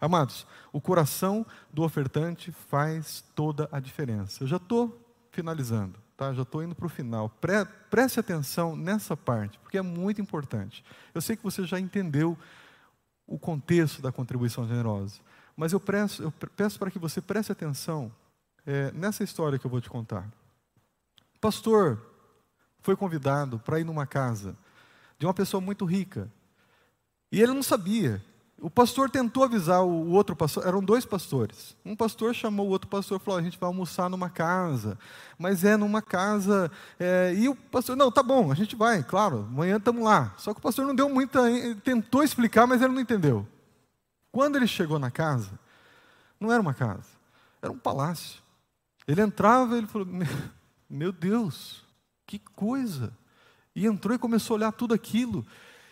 Amados, o coração do ofertante faz toda a diferença. Eu já estou finalizando, tá? já estou indo para o final. Pre preste atenção nessa parte, porque é muito importante. Eu sei que você já entendeu o contexto da contribuição generosa. Mas eu peço, eu peço para que você preste atenção é, nessa história que eu vou te contar. O pastor foi convidado para ir numa casa de uma pessoa muito rica. E ele não sabia o pastor tentou avisar o outro pastor, eram dois pastores. Um pastor chamou o outro pastor e falou: a gente vai almoçar numa casa, mas é numa casa. É... e o pastor, não, tá bom, a gente vai, claro, amanhã estamos lá. Só que o pastor não deu muita. tentou explicar, mas ele não entendeu. Quando ele chegou na casa, não era uma casa, era um palácio. Ele entrava e ele falou: meu Deus, que coisa! E entrou e começou a olhar tudo aquilo.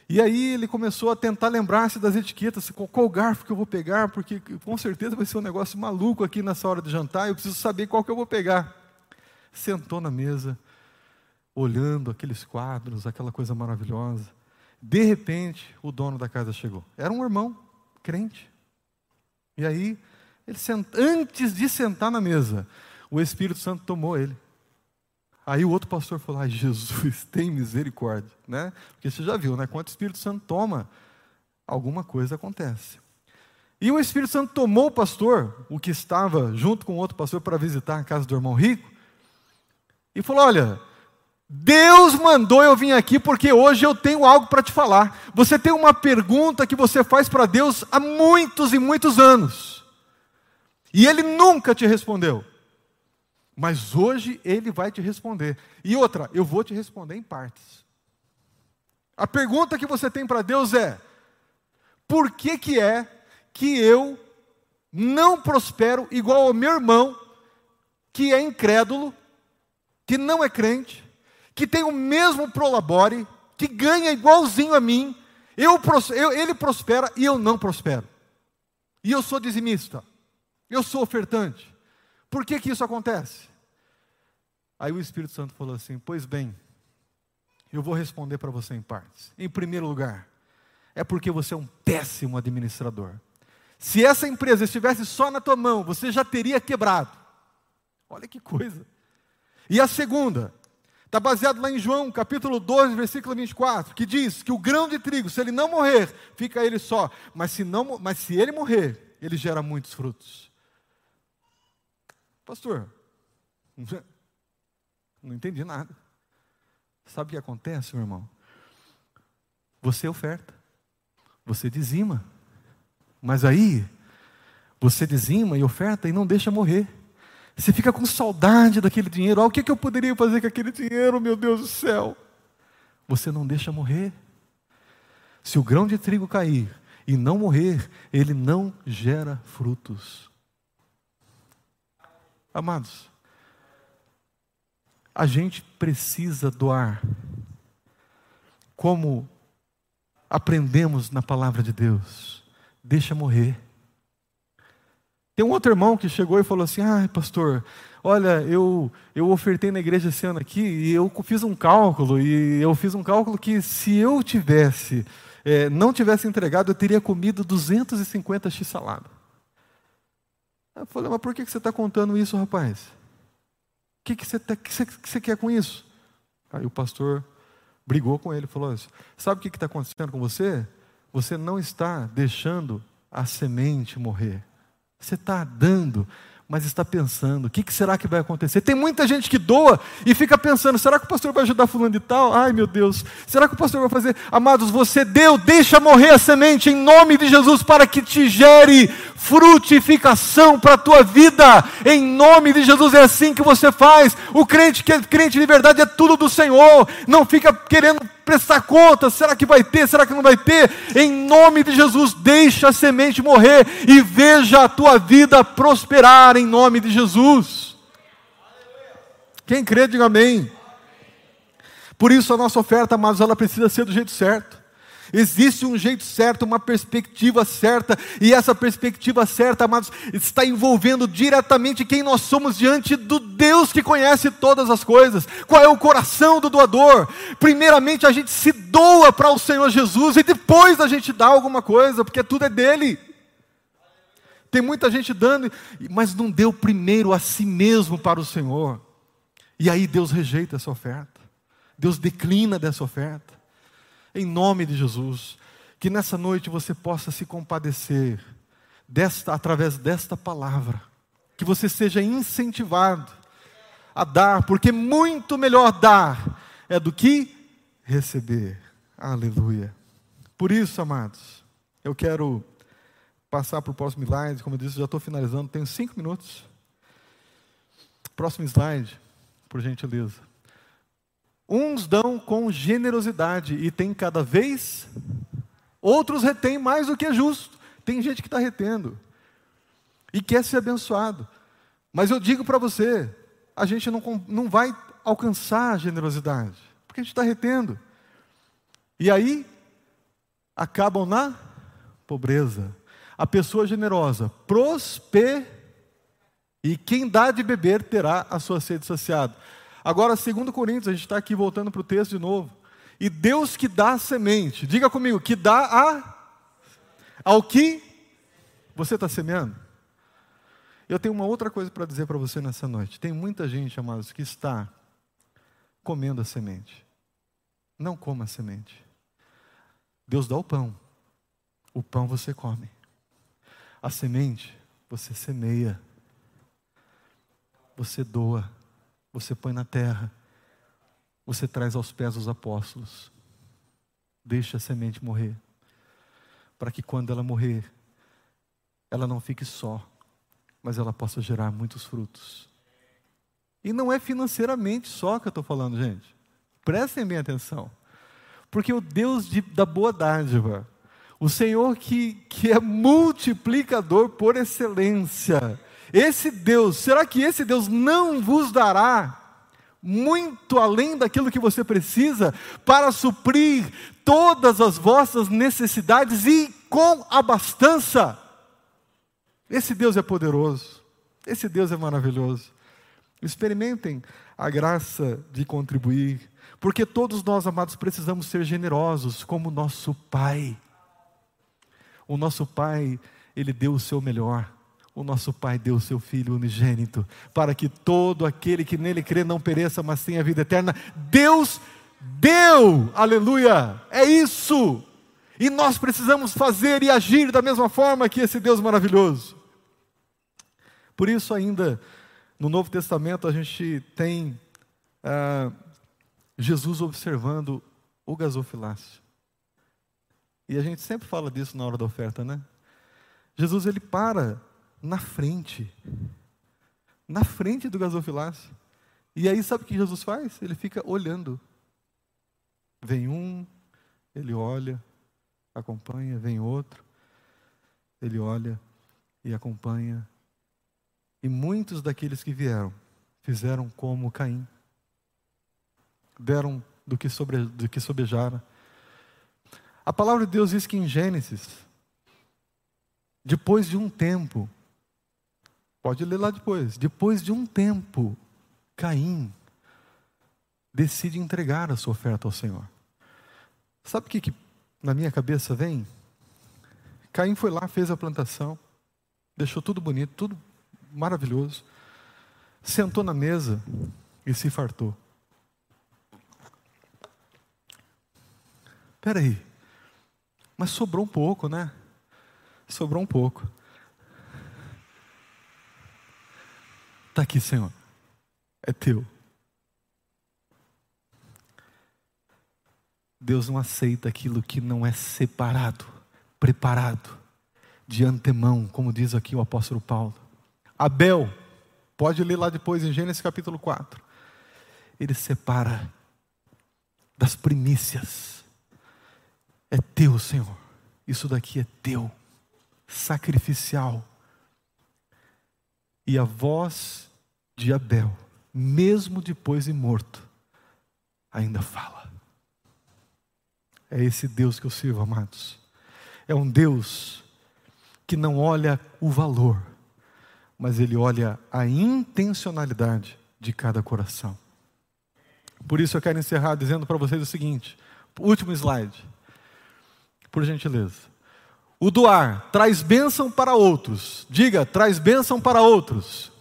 E aí ele começou a tentar lembrar-se das etiquetas, qual garfo que eu vou pegar, porque com certeza vai ser um negócio maluco aqui nessa hora de jantar, eu preciso saber qual que eu vou pegar. Sentou na mesa, olhando aqueles quadros, aquela coisa maravilhosa. De repente, o dono da casa chegou. Era um irmão, crente. E aí, ele sent... antes de sentar na mesa, o Espírito Santo tomou ele. Aí o outro pastor falou: Ai, Jesus, [LAUGHS] tem misericórdia, né? Porque você já viu, né? Quando o Espírito Santo toma, alguma coisa acontece. E o Espírito Santo tomou o pastor, o que estava junto com o outro pastor para visitar a casa do irmão rico, e falou: Olha, Deus mandou eu vir aqui porque hoje eu tenho algo para te falar. Você tem uma pergunta que você faz para Deus há muitos e muitos anos, e Ele nunca te respondeu. Mas hoje ele vai te responder. E outra, eu vou te responder em partes. A pergunta que você tem para Deus é: por que que é que eu não prospero igual ao meu irmão que é incrédulo, que não é crente, que tem o mesmo prolabore, que ganha igualzinho a mim, eu, eu, ele prospera e eu não prospero. E eu sou dizimista, eu sou ofertante. Por que, que isso acontece? Aí o Espírito Santo falou assim: Pois bem, eu vou responder para você em partes. Em primeiro lugar, é porque você é um péssimo administrador. Se essa empresa estivesse só na tua mão, você já teria quebrado. Olha que coisa. E a segunda, está baseado lá em João, capítulo 12, versículo 24, que diz que o grão de trigo, se ele não morrer, fica ele só. Mas se, não, mas se ele morrer, ele gera muitos frutos. Pastor, [LAUGHS] não entendi nada. Sabe o que acontece, meu irmão? Você oferta, você dizima, mas aí você dizima e oferta e não deixa morrer. Você fica com saudade daquele dinheiro. Ah, o que, que eu poderia fazer com aquele dinheiro, meu Deus do céu? Você não deixa morrer. Se o grão de trigo cair e não morrer, ele não gera frutos. Amados, a gente precisa doar. Como aprendemos na palavra de Deus, deixa morrer. Tem um outro irmão que chegou e falou assim: Ah, pastor, olha, eu, eu ofertei na igreja esse ano aqui e eu fiz um cálculo, e eu fiz um cálculo que se eu tivesse, é, não tivesse entregado, eu teria comido 250 x salada. Eu falei, mas por que você está contando isso, rapaz? O que, que, você, tá, que, você, que você quer com isso? Aí o pastor brigou com ele, falou: Sabe o que está acontecendo com você? Você não está deixando a semente morrer. Você está dando, mas está pensando: o que, que, será que vai acontecer? Tem muita gente que doa e fica pensando: será que o pastor vai ajudar fulano de tal? Ai meu Deus, será que o pastor vai fazer? Amados, você deu, deixa morrer a semente em nome de Jesus para que te gere frutificação para a tua vida. Em nome de Jesus é assim que você faz. O crente que é crente de verdade é tudo do Senhor. Não fica querendo prestar conta, será que vai ter, será que não vai ter? Em nome de Jesus, deixa a semente morrer e veja a tua vida prosperar em nome de Jesus. Quem crê, diga amém. Por isso a nossa oferta, amados, ela precisa ser do jeito certo. Existe um jeito certo, uma perspectiva certa, e essa perspectiva certa, amados, está envolvendo diretamente quem nós somos diante do Deus que conhece todas as coisas. Qual é o coração do doador? Primeiramente, a gente se doa para o Senhor Jesus, e depois a gente dá alguma coisa, porque tudo é dele. Tem muita gente dando, mas não deu primeiro a si mesmo para o Senhor. E aí Deus rejeita essa oferta. Deus declina dessa oferta em nome de Jesus, que nessa noite você possa se compadecer desta através desta palavra, que você seja incentivado a dar, porque muito melhor dar é do que receber. Aleluia. Por isso, amados, eu quero passar para o próximo slide. Como eu disse, já estou finalizando, tenho cinco minutos. Próximo slide, por gentileza. Uns dão com generosidade e tem cada vez, outros retêm mais do que é justo. Tem gente que está retendo e quer ser abençoado. Mas eu digo para você, a gente não, não vai alcançar a generosidade, porque a gente está retendo. E aí, acabam na pobreza. A pessoa generosa prospera, e quem dá de beber terá a sua sede saciada. Agora, segundo Coríntios, a gente está aqui voltando para o texto de novo. E Deus que dá a semente, diga comigo, que dá a ao que você está semeando. Eu tenho uma outra coisa para dizer para você nessa noite. Tem muita gente, amados, que está comendo a semente. Não coma a semente. Deus dá o pão. O pão você come. A semente você semeia. Você doa você põe na terra, você traz aos pés os apóstolos. Deixa a semente morrer, para que quando ela morrer, ela não fique só, mas ela possa gerar muitos frutos. E não é financeiramente só que eu estou falando, gente. Prestem bem atenção. Porque o Deus de, da boa dádiva, o Senhor que, que é multiplicador por excelência, esse Deus, será que esse Deus não vos dará muito além daquilo que você precisa para suprir todas as vossas necessidades e com abastança? Esse Deus é poderoso, esse Deus é maravilhoso. Experimentem a graça de contribuir, porque todos nós, amados, precisamos ser generosos como nosso Pai. O nosso Pai, Ele deu o seu melhor o nosso Pai deu o seu Filho unigênito, para que todo aquele que nele crê não pereça, mas tenha vida eterna. Deus deu, aleluia, é isso. E nós precisamos fazer e agir da mesma forma que esse Deus maravilhoso. Por isso, ainda no Novo Testamento, a gente tem ah, Jesus observando o gasofilácio. E a gente sempre fala disso na hora da oferta, né? Jesus ele para na frente. Na frente do gasofilácio. E aí sabe o que Jesus faz? Ele fica olhando. Vem um, ele olha, acompanha, vem outro, ele olha e acompanha. E muitos daqueles que vieram fizeram como Caim. deram do que, sobre, do que sobejaram. A palavra de Deus diz que em Gênesis, depois de um tempo, pode ler lá depois, depois de um tempo, Caim decide entregar a sua oferta ao Senhor. Sabe o que, que na minha cabeça vem? Caim foi lá, fez a plantação, deixou tudo bonito, tudo maravilhoso, sentou na mesa e se fartou. Espera aí, mas sobrou um pouco, né? Sobrou um pouco. Está aqui, Senhor, é teu. Deus não aceita aquilo que não é separado, preparado, de antemão, como diz aqui o apóstolo Paulo. Abel, pode ler lá depois em Gênesis capítulo 4. Ele separa das primícias. É teu, Senhor. Isso daqui é teu, sacrificial. E a voz de Abel, mesmo depois de morto, ainda fala. É esse Deus que eu sirvo, amados. É um Deus que não olha o valor, mas ele olha a intencionalidade de cada coração. Por isso eu quero encerrar dizendo para vocês o seguinte: último slide, por gentileza. O doar traz bênção para outros. Diga, traz bênção para outros.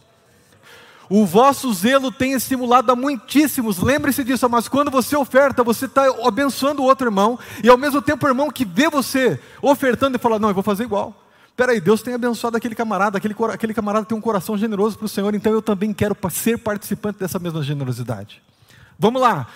O vosso zelo tem estimulado a muitíssimos. Lembre-se disso, mas quando você oferta, você está abençoando o outro irmão, e ao mesmo tempo o irmão que vê você ofertando e fala: Não, eu vou fazer igual. Peraí, Deus tem abençoado aquele camarada, aquele, aquele camarada tem um coração generoso para o Senhor, então eu também quero ser participante dessa mesma generosidade. Vamos lá,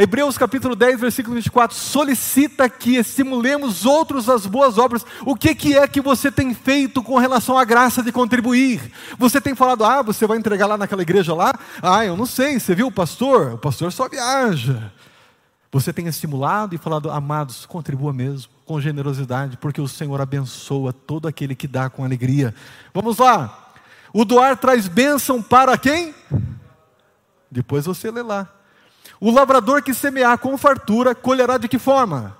Hebreus capítulo 10, versículo 24, solicita que estimulemos outros às boas obras. O que, que é que você tem feito com relação à graça de contribuir? Você tem falado, ah, você vai entregar lá naquela igreja lá? Ah, eu não sei, você viu o pastor? O pastor só viaja. Você tem estimulado e falado, amados, contribua mesmo, com generosidade, porque o Senhor abençoa todo aquele que dá com alegria. Vamos lá. O doar traz bênção para quem? Depois você lê lá. O lavrador que semear com fartura colherá de que forma?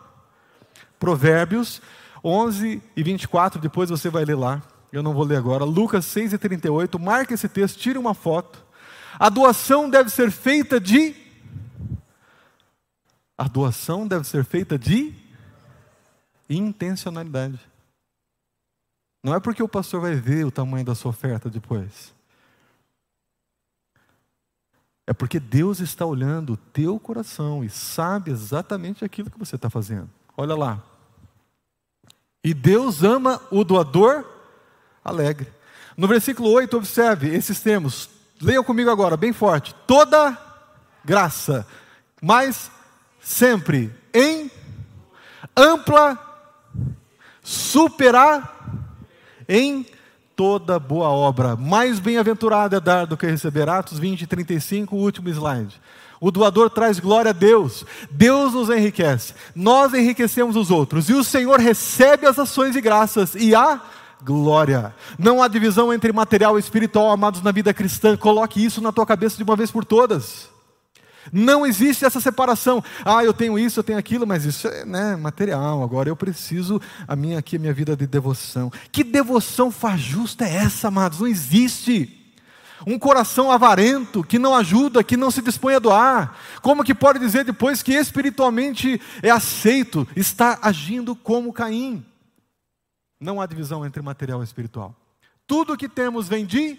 Provérbios 11 e 24, depois você vai ler lá. Eu não vou ler agora. Lucas 6 e 38, marque esse texto, tire uma foto. A doação deve ser feita de. A doação deve ser feita de intencionalidade. Não é porque o pastor vai ver o tamanho da sua oferta depois. É porque Deus está olhando o teu coração e sabe exatamente aquilo que você está fazendo. Olha lá. E Deus ama o doador alegre. No versículo 8, observe esses termos. Leiam comigo agora, bem forte. Toda graça, mas sempre em ampla, superar em toda boa obra. Mais bem-aventurado é dar do que receber. Atos 20, 35, último slide. O doador traz glória a Deus. Deus nos enriquece. Nós enriquecemos os outros. E o Senhor recebe as ações e graças e a glória. Não há divisão entre material e espiritual, amados, na vida cristã. Coloque isso na tua cabeça de uma vez por todas. Não existe essa separação. Ah, eu tenho isso, eu tenho aquilo, mas isso é né, material. Agora eu preciso a minha aqui, a minha vida de devoção. Que devoção faz justa é essa, amados? Não existe. Um coração avarento, que não ajuda, que não se dispõe a doar. Como que pode dizer depois que espiritualmente é aceito, está agindo como Caim? Não há divisão entre material e espiritual. Tudo que temos vem de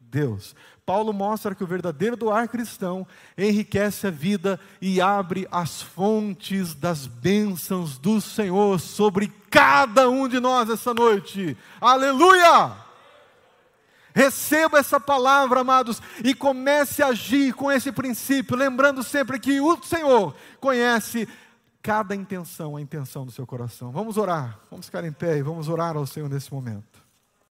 Deus. Paulo mostra que o verdadeiro doar cristão enriquece a vida e abre as fontes das bênçãos do Senhor sobre cada um de nós essa noite. Aleluia! Receba essa palavra, amados, e comece a agir com esse princípio, lembrando sempre que o Senhor conhece cada intenção, a intenção do seu coração. Vamos orar, vamos ficar em pé e vamos orar ao Senhor nesse momento.